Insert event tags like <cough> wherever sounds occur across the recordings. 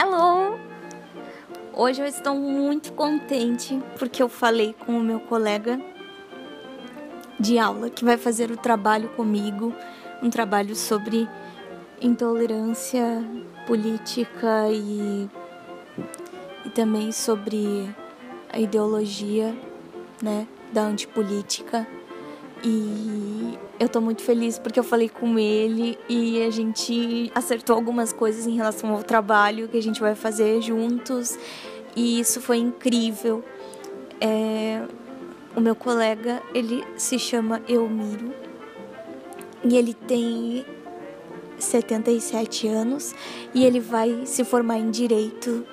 Hello! Hoje eu estou muito contente porque eu falei com o meu colega de aula que vai fazer o trabalho comigo, um trabalho sobre intolerância política e, e também sobre a ideologia, né, da antipolítica. E eu tô muito feliz porque eu falei com ele e a gente acertou algumas coisas em relação ao trabalho que a gente vai fazer juntos. E isso foi incrível. É, o meu colega, ele se chama Elmiro e ele tem 77 anos e ele vai se formar em direito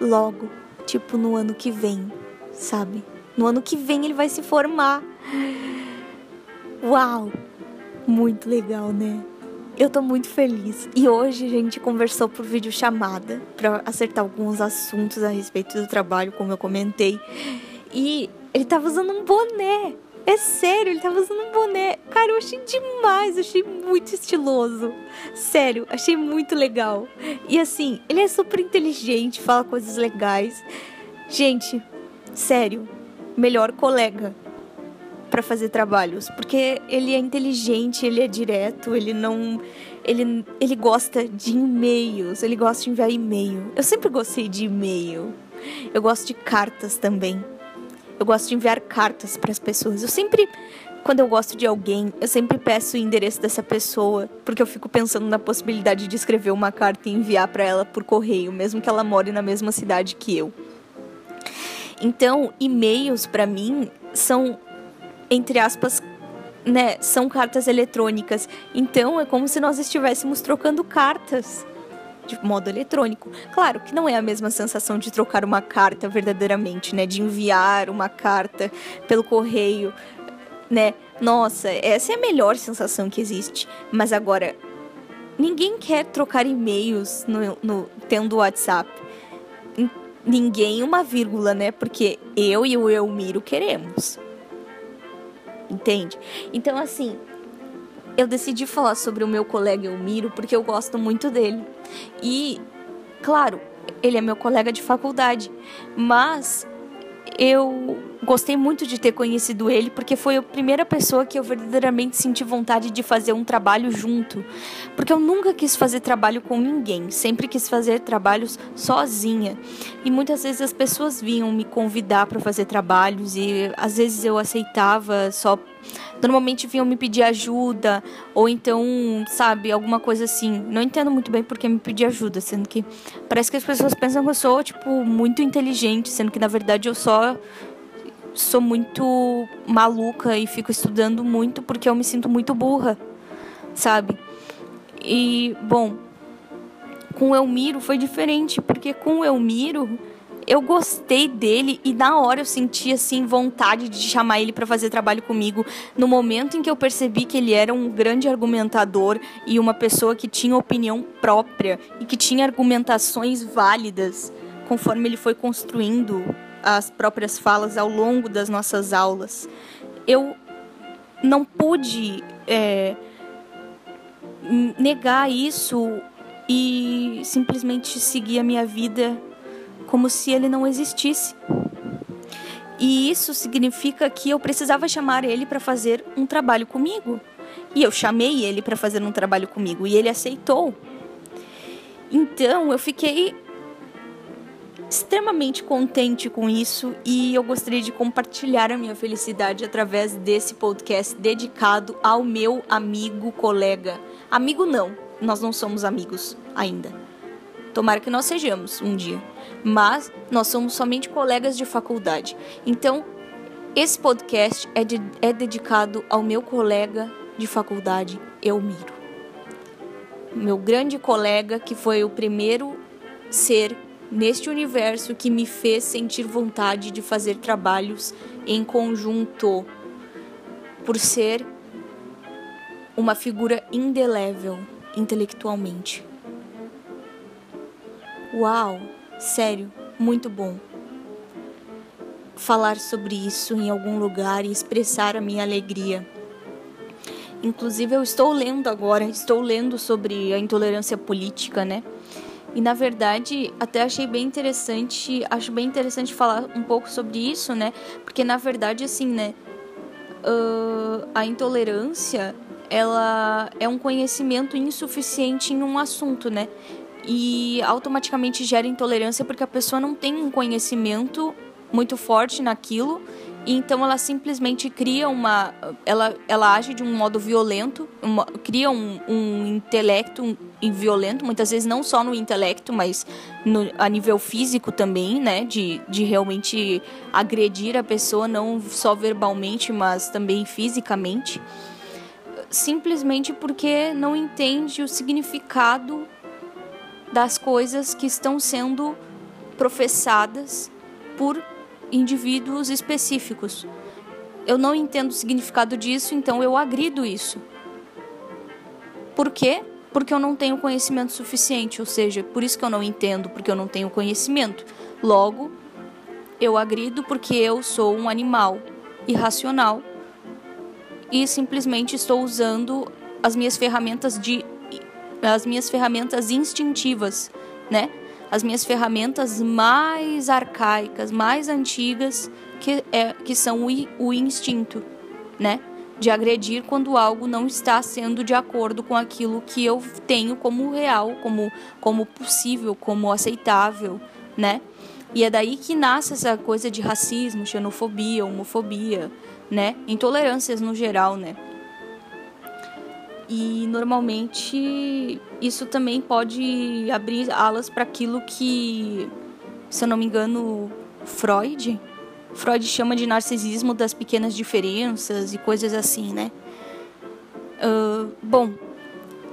logo, tipo no ano que vem, sabe? No ano que vem ele vai se formar. Uau! Muito legal, né? Eu tô muito feliz. E hoje a gente conversou por vídeo chamada para acertar alguns assuntos a respeito do trabalho, como eu comentei. E ele tava usando um boné. É sério, ele tava usando um boné. Cara, eu achei demais, achei muito estiloso. Sério, achei muito legal. E assim, ele é super inteligente, fala coisas legais. Gente, sério, melhor colega para fazer trabalhos, porque ele é inteligente, ele é direto, ele não ele ele gosta de e-mails, ele gosta de enviar e-mail. Eu sempre gostei de e-mail. Eu gosto de cartas também. Eu gosto de enviar cartas para as pessoas. Eu sempre quando eu gosto de alguém, eu sempre peço o endereço dessa pessoa, porque eu fico pensando na possibilidade de escrever uma carta e enviar para ela por correio, mesmo que ela more na mesma cidade que eu. Então, e-mails para mim são entre aspas, né, são cartas eletrônicas. Então é como se nós estivéssemos trocando cartas de modo eletrônico. Claro que não é a mesma sensação de trocar uma carta verdadeiramente, né, de enviar uma carta pelo correio, né? Nossa, essa é a melhor sensação que existe. Mas agora ninguém quer trocar e-mails no, no tendo WhatsApp. Ninguém uma vírgula, né? Porque eu e o Elmiro queremos entende? Então, assim, eu decidi falar sobre o meu colega Elmiro porque eu gosto muito dele. E, claro, ele é meu colega de faculdade, mas eu gostei muito de ter conhecido ele porque foi a primeira pessoa que eu verdadeiramente senti vontade de fazer um trabalho junto. Porque eu nunca quis fazer trabalho com ninguém, sempre quis fazer trabalhos sozinha. E muitas vezes as pessoas vinham me convidar para fazer trabalhos e às vezes eu aceitava só normalmente vinham me pedir ajuda, ou então, sabe, alguma coisa assim. Não entendo muito bem porque me pedir ajuda, sendo que parece que as pessoas pensam que eu sou, tipo, muito inteligente, sendo que na verdade eu só sou muito maluca e fico estudando muito porque eu me sinto muito burra, sabe? E, bom, com o Elmiro foi diferente, porque com o Elmiro eu gostei dele e na hora eu senti assim vontade de chamar ele para fazer trabalho comigo. No momento em que eu percebi que ele era um grande argumentador e uma pessoa que tinha opinião própria e que tinha argumentações válidas, conforme ele foi construindo as próprias falas ao longo das nossas aulas, eu não pude é, negar isso e simplesmente seguir a minha vida como se ele não existisse. E isso significa que eu precisava chamar ele para fazer um trabalho comigo. E eu chamei ele para fazer um trabalho comigo e ele aceitou. Então eu fiquei extremamente contente com isso e eu gostaria de compartilhar a minha felicidade através desse podcast dedicado ao meu amigo colega. Amigo não, nós não somos amigos ainda. Tomara que nós sejamos um dia mas nós somos somente colegas de faculdade. Então, esse podcast é, de, é dedicado ao meu colega de faculdade, Elmiro. Meu grande colega, que foi o primeiro ser neste universo que me fez sentir vontade de fazer trabalhos em conjunto, por ser uma figura indelével intelectualmente. Uau! Sério, muito bom. Falar sobre isso em algum lugar e expressar a minha alegria. Inclusive, eu estou lendo agora, estou lendo sobre a intolerância política, né? E na verdade, até achei bem interessante, acho bem interessante falar um pouco sobre isso, né? Porque na verdade, assim, né? Uh, a intolerância, ela é um conhecimento insuficiente em um assunto, né? E automaticamente gera intolerância porque a pessoa não tem um conhecimento muito forte naquilo então ela simplesmente cria uma. Ela, ela age de um modo violento, uma, cria um, um intelecto violento, muitas vezes não só no intelecto, mas no, a nível físico também, né? De, de realmente agredir a pessoa, não só verbalmente, mas também fisicamente. Simplesmente porque não entende o significado das coisas que estão sendo professadas por indivíduos específicos. Eu não entendo o significado disso, então eu agrido isso. Por quê? Porque eu não tenho conhecimento suficiente, ou seja, por isso que eu não entendo, porque eu não tenho conhecimento. Logo, eu agrido porque eu sou um animal irracional e simplesmente estou usando as minhas ferramentas de as minhas ferramentas instintivas, né? As minhas ferramentas mais arcaicas, mais antigas, que, é, que são o, o instinto, né? De agredir quando algo não está sendo de acordo com aquilo que eu tenho como real, como, como possível, como aceitável, né? E é daí que nasce essa coisa de racismo, xenofobia, homofobia, né? Intolerâncias no geral, né? E normalmente isso também pode abrir alas para aquilo que, se eu não me engano, Freud, Freud chama de narcisismo das pequenas diferenças e coisas assim, né? Uh, bom,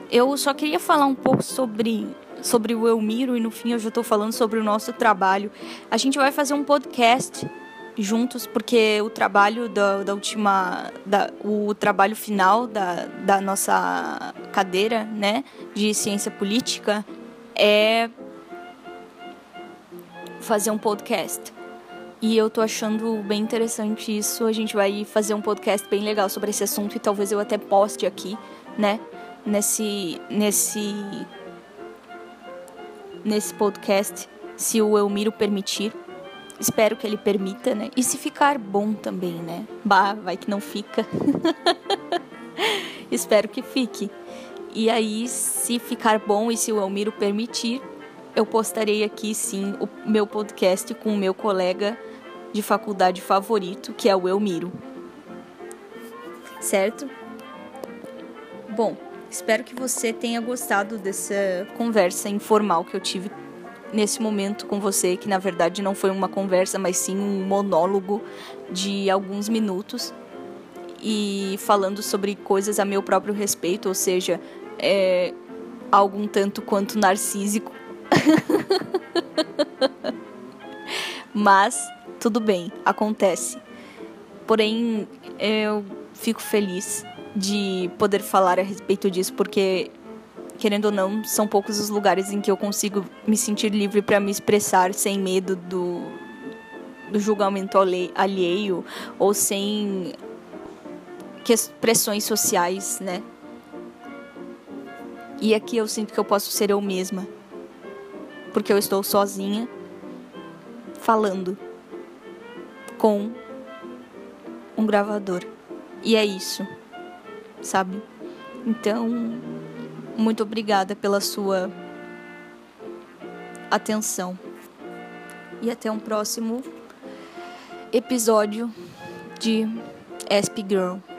eu só queria falar um pouco sobre sobre o Elmiro e no fim eu já estou falando sobre o nosso trabalho. A gente vai fazer um podcast juntos, porque o trabalho da, da última. Da, o trabalho final da, da nossa cadeira né, de ciência política é fazer um podcast. E eu tô achando bem interessante isso. A gente vai fazer um podcast bem legal sobre esse assunto e talvez eu até poste aqui, né? Nesse. nesse. nesse podcast, se o Elmiro permitir. Espero que ele permita, né? E se ficar bom também, né? Bah, vai que não fica. <laughs> Espero que fique. E aí, se ficar bom e se o Elmiro permitir, eu postarei aqui sim o meu podcast com o meu colega de faculdade favorito, que é o Elmiro. Certo? Bom, espero que você tenha gostado dessa conversa informal que eu tive nesse momento com você, que na verdade não foi uma conversa, mas sim um monólogo de alguns minutos e falando sobre coisas a meu próprio respeito, ou seja, é algum tanto quanto narcísico. <laughs> mas tudo bem, acontece. Porém, eu fico feliz de poder falar a respeito disso, porque querendo ou não, são poucos os lugares em que eu consigo me sentir livre para me expressar sem medo do, do julgamento alheio ou sem pressões sociais, né? E aqui eu sinto que eu posso ser eu mesma, porque eu estou sozinha, falando com um gravador. E é isso, sabe? Então, muito obrigada pela sua atenção. E até um próximo episódio de Esp Girl.